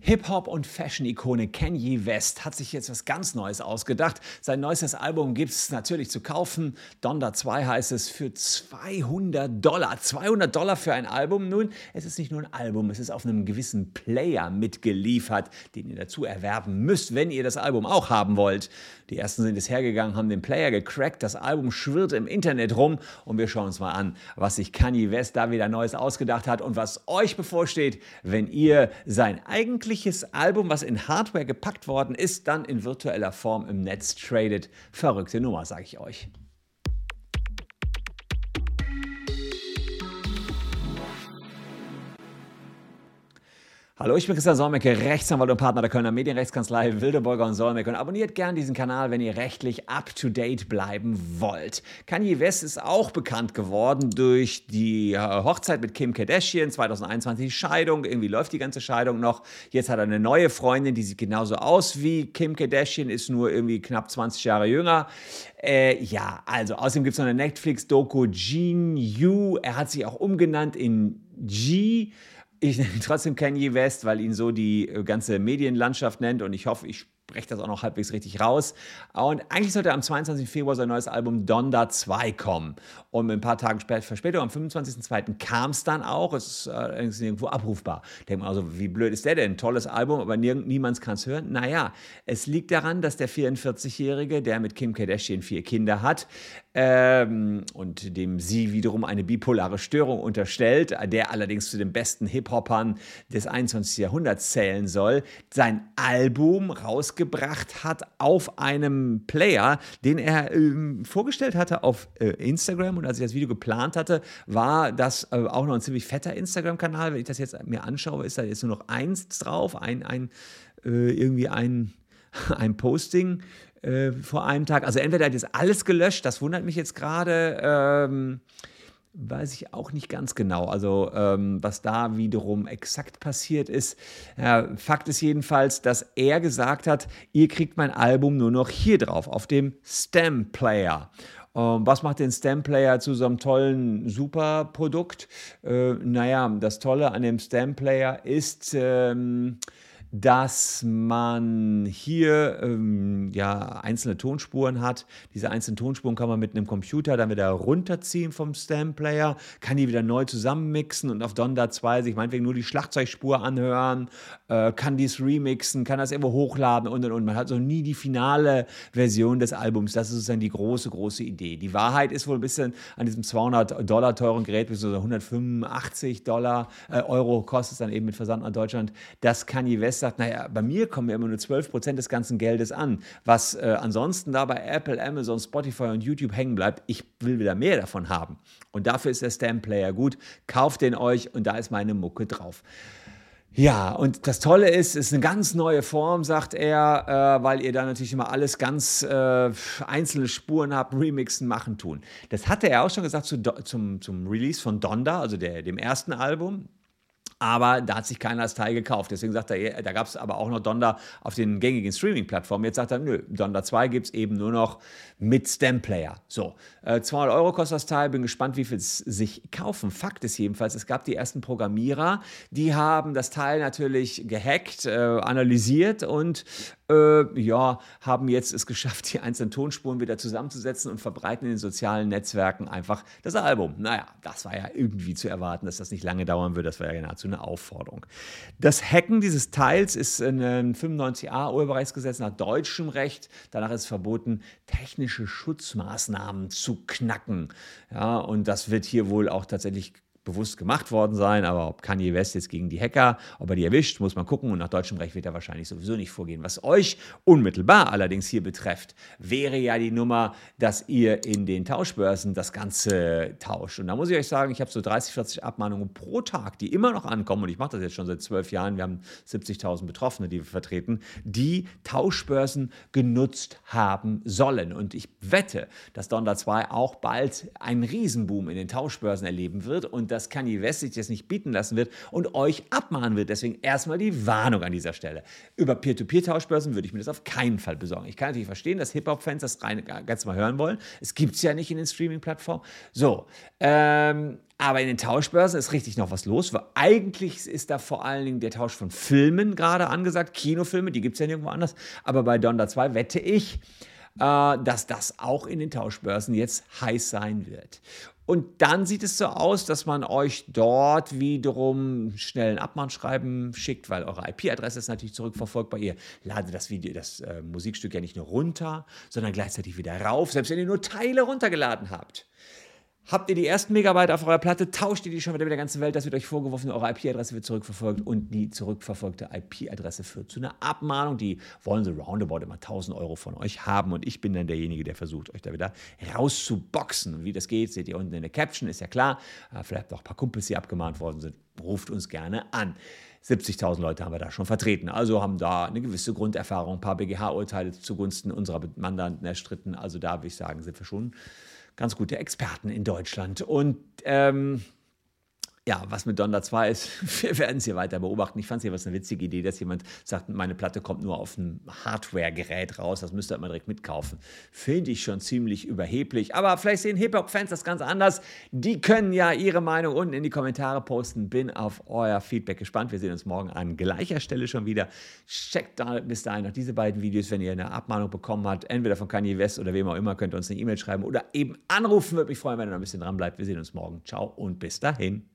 Hip-Hop- und Fashion-Ikone Kanye West hat sich jetzt was ganz Neues ausgedacht. Sein neuestes Album gibt es natürlich zu kaufen. Donda 2 heißt es für 200 Dollar. 200 Dollar für ein Album. Nun, es ist nicht nur ein Album, es ist auf einem gewissen Player mitgeliefert, den ihr dazu erwerben müsst, wenn ihr das Album auch haben wollt. Die ersten sind es hergegangen, haben den Player gecrackt. Das Album schwirrt im Internet rum und wir schauen uns mal an, was sich Kanye West da wieder Neues ausgedacht hat und was euch bevorsteht, wenn ihr sein eigentliches Album, was in Hardware gepackt worden ist, dann in virtueller Form im Netz tradet. Verrückte Nummer, sage ich euch. Hallo, ich bin Christian Solmecke, Rechtsanwalt und Partner der Kölner Medienrechtskanzlei Wildeborger und Solmecke und abonniert gern diesen Kanal, wenn ihr rechtlich up-to-date bleiben wollt. Kanye West ist auch bekannt geworden durch die äh, Hochzeit mit Kim Kardashian, 2021 die Scheidung, irgendwie läuft die ganze Scheidung noch. Jetzt hat er eine neue Freundin, die sieht genauso aus wie Kim Kardashian, ist nur irgendwie knapp 20 Jahre jünger. Äh, ja, also außerdem gibt es noch eine Netflix-Doku Gene Yu. Er hat sich auch umgenannt in G ich nenne trotzdem Kanye West, weil ihn so die äh, ganze Medienlandschaft nennt und ich hoffe, ich spreche das auch noch halbwegs richtig raus. Und eigentlich sollte am 22. Februar sein neues Album Donda 2 kommen. Und ein paar Tagen Verspätung, am 25.02. kam es dann auch. Es ist äh, nirgendwo abrufbar. Denkt man also, wie blöd ist der denn? Tolles Album, aber niemand kann es hören. Naja, es liegt daran, dass der 44-Jährige, der mit Kim Kardashian vier Kinder hat, ähm, und dem sie wiederum eine bipolare Störung unterstellt, der allerdings zu den besten Hip-Hopern des 21. Jahrhunderts zählen soll, sein Album rausgebracht hat auf einem Player, den er ähm, vorgestellt hatte auf äh, Instagram und als ich das Video geplant hatte, war das äh, auch noch ein ziemlich fetter Instagram-Kanal. Wenn ich das jetzt mir anschaue, ist da jetzt nur noch eins drauf, ein, ein äh, irgendwie ein, ein Posting äh, vor einem Tag. Also entweder hat jetzt alles gelöscht, das wundert mich jetzt gerade. Ähm, weiß ich auch nicht ganz genau. Also ähm, was da wiederum exakt passiert ist. Ja, Fakt ist jedenfalls, dass er gesagt hat, ihr kriegt mein Album nur noch hier drauf, auf dem Stem Player. Ähm, was macht den Stem Player zu so einem tollen Superprodukt? Äh, naja, das Tolle an dem Stem Player ist, ähm, dass man hier ähm, ja, einzelne Tonspuren hat. Diese einzelnen Tonspuren kann man mit einem Computer dann wieder runterziehen vom Stamp-Player, kann die wieder neu zusammenmixen und auf Donda 2 sich meinetwegen nur die Schlagzeugspur anhören, äh, kann dies remixen, kann das irgendwo hochladen und und und. Man hat so nie die finale Version des Albums. Das ist sozusagen die große, große Idee. Die Wahrheit ist wohl ein bisschen an diesem 200 Dollar teuren Gerät, bis so 185 Dollar, äh, Euro kostet es dann eben mit Versand nach Deutschland. Das kann die West sagt, naja, bei mir kommen ja immer nur 12 Prozent des ganzen Geldes an. Was äh, ansonsten da bei Apple, Amazon, Spotify und YouTube hängen bleibt, ich will wieder mehr davon haben. Und dafür ist der Stamp Player gut. Kauft den euch und da ist meine Mucke drauf. Ja, und das Tolle ist, es ist eine ganz neue Form, sagt er, äh, weil ihr da natürlich immer alles ganz äh, einzelne Spuren habt, remixen, machen, tun. Das hatte er auch schon gesagt zu, zum, zum Release von Donda, also der, dem ersten Album aber da hat sich keiner das Teil gekauft. Deswegen sagt er, da gab es aber auch noch Donda auf den gängigen Streaming-Plattformen. Jetzt sagt er, nö, Donda 2 gibt es eben nur noch mit Stem-Player. So, äh, 200 Euro kostet das Teil, bin gespannt, wie viel es sich kaufen. Fakt ist jedenfalls, es gab die ersten Programmierer, die haben das Teil natürlich gehackt, äh, analysiert und äh, ja, haben jetzt es geschafft, die einzelnen Tonspuren wieder zusammenzusetzen und verbreiten in den sozialen Netzwerken einfach das Album. Naja, das war ja irgendwie zu erwarten, dass das nicht lange dauern würde. Das war ja nahezu eine Aufforderung. Das Hacken dieses Teils ist in einem 95a Urheberrechtsgesetz nach deutschem Recht. Danach ist verboten, technische Schutzmaßnahmen zu knacken. Ja, und das wird hier wohl auch tatsächlich bewusst gemacht worden sein, aber ob Kanye West jetzt gegen die Hacker, ob er die erwischt, muss man gucken und nach deutschem Recht wird er wahrscheinlich sowieso nicht vorgehen. Was euch unmittelbar allerdings hier betrifft, wäre ja die Nummer, dass ihr in den Tauschbörsen das Ganze tauscht. Und da muss ich euch sagen, ich habe so 30, 40 Abmahnungen pro Tag, die immer noch ankommen und ich mache das jetzt schon seit zwölf Jahren, wir haben 70.000 Betroffene, die wir vertreten, die Tauschbörsen genutzt haben sollen. Und ich wette, dass Donda 2 auch bald einen Riesenboom in den Tauschbörsen erleben wird und dass dass Kanye West sich das nicht bieten lassen wird und euch abmahnen wird. Deswegen erstmal die Warnung an dieser Stelle. Über Peer-to-Peer-Tauschbörsen würde ich mir das auf keinen Fall besorgen. Ich kann natürlich verstehen, dass Hip-Hop-Fans das rein, ganz mal hören wollen. Es gibt es ja nicht in den Streaming-Plattformen. So, ähm, aber in den Tauschbörsen ist richtig noch was los, weil eigentlich ist da vor allen Dingen der Tausch von Filmen gerade angesagt, Kinofilme, die gibt es ja nirgendwo anders. Aber bei Donda 2 wette ich, äh, dass das auch in den Tauschbörsen jetzt heiß sein wird. Und dann sieht es so aus, dass man euch dort wiederum schnell ein Abmahnschreiben schickt, weil eure IP-Adresse ist natürlich zurückverfolgbar. Ihr ladet das Video, das äh, Musikstück ja nicht nur runter, sondern gleichzeitig wieder rauf, selbst wenn ihr nur Teile runtergeladen habt. Habt ihr die ersten Megabyte auf eurer Platte, tauscht ihr die schon wieder mit der ganzen Welt, das wird euch vorgeworfen, eure IP-Adresse wird zurückverfolgt und die zurückverfolgte IP-Adresse führt zu einer Abmahnung. Die wollen sie roundabout immer 1000 Euro von euch haben und ich bin dann derjenige, der versucht, euch da wieder rauszuboxen. Wie das geht, seht ihr unten in der Caption, ist ja klar. Äh, vielleicht auch ein paar Kumpels, die abgemahnt worden sind, ruft uns gerne an. 70.000 Leute haben wir da schon vertreten. Also haben da eine gewisse Grunderfahrung, ein paar BGH-Urteile zugunsten unserer Mandanten erstritten. Also da würde ich sagen, sind wir schon ganz gute Experten in Deutschland. Und ähm, ja, was mit Donda 2 ist, wir werden es hier weiter beobachten. Ich fand es jeweils eine witzige Idee, dass jemand sagt, meine Platte kommt nur auf ein Hardware-Gerät raus, das müsst ihr immer direkt mitkaufen. Finde ich schon ziemlich überheblich. Aber vielleicht sehen Hip-Hop-Fans das ganz anders. Die können ja ihre Meinung unten in die Kommentare posten. Bin auf euer Feedback gespannt. Wir sehen uns morgen an gleicher Stelle schon wieder. Checkt da bis dahin noch diese beiden Videos, wenn ihr eine Abmahnung bekommen habt, entweder von Kanye West oder wem auch immer, könnt ihr uns eine E-Mail schreiben oder eben anrufen. Würde mich freuen, wenn ihr noch ein bisschen dran bleibt. Wir sehen uns morgen. Ciao und bis dahin.